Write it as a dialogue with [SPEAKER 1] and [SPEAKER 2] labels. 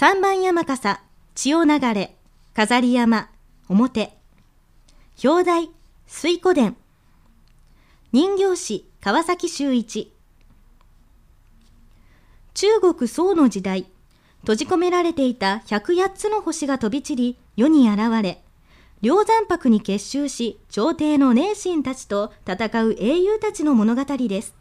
[SPEAKER 1] 三番山笠、千代流れ、飾り山、表。表題、水湖伝。人形師、川崎修一。中国宋の時代、閉じ込められていた108つの星が飛び散り、世に現れ、梁山泊に結集し、朝廷の名臣たちと戦う英雄たちの物語です。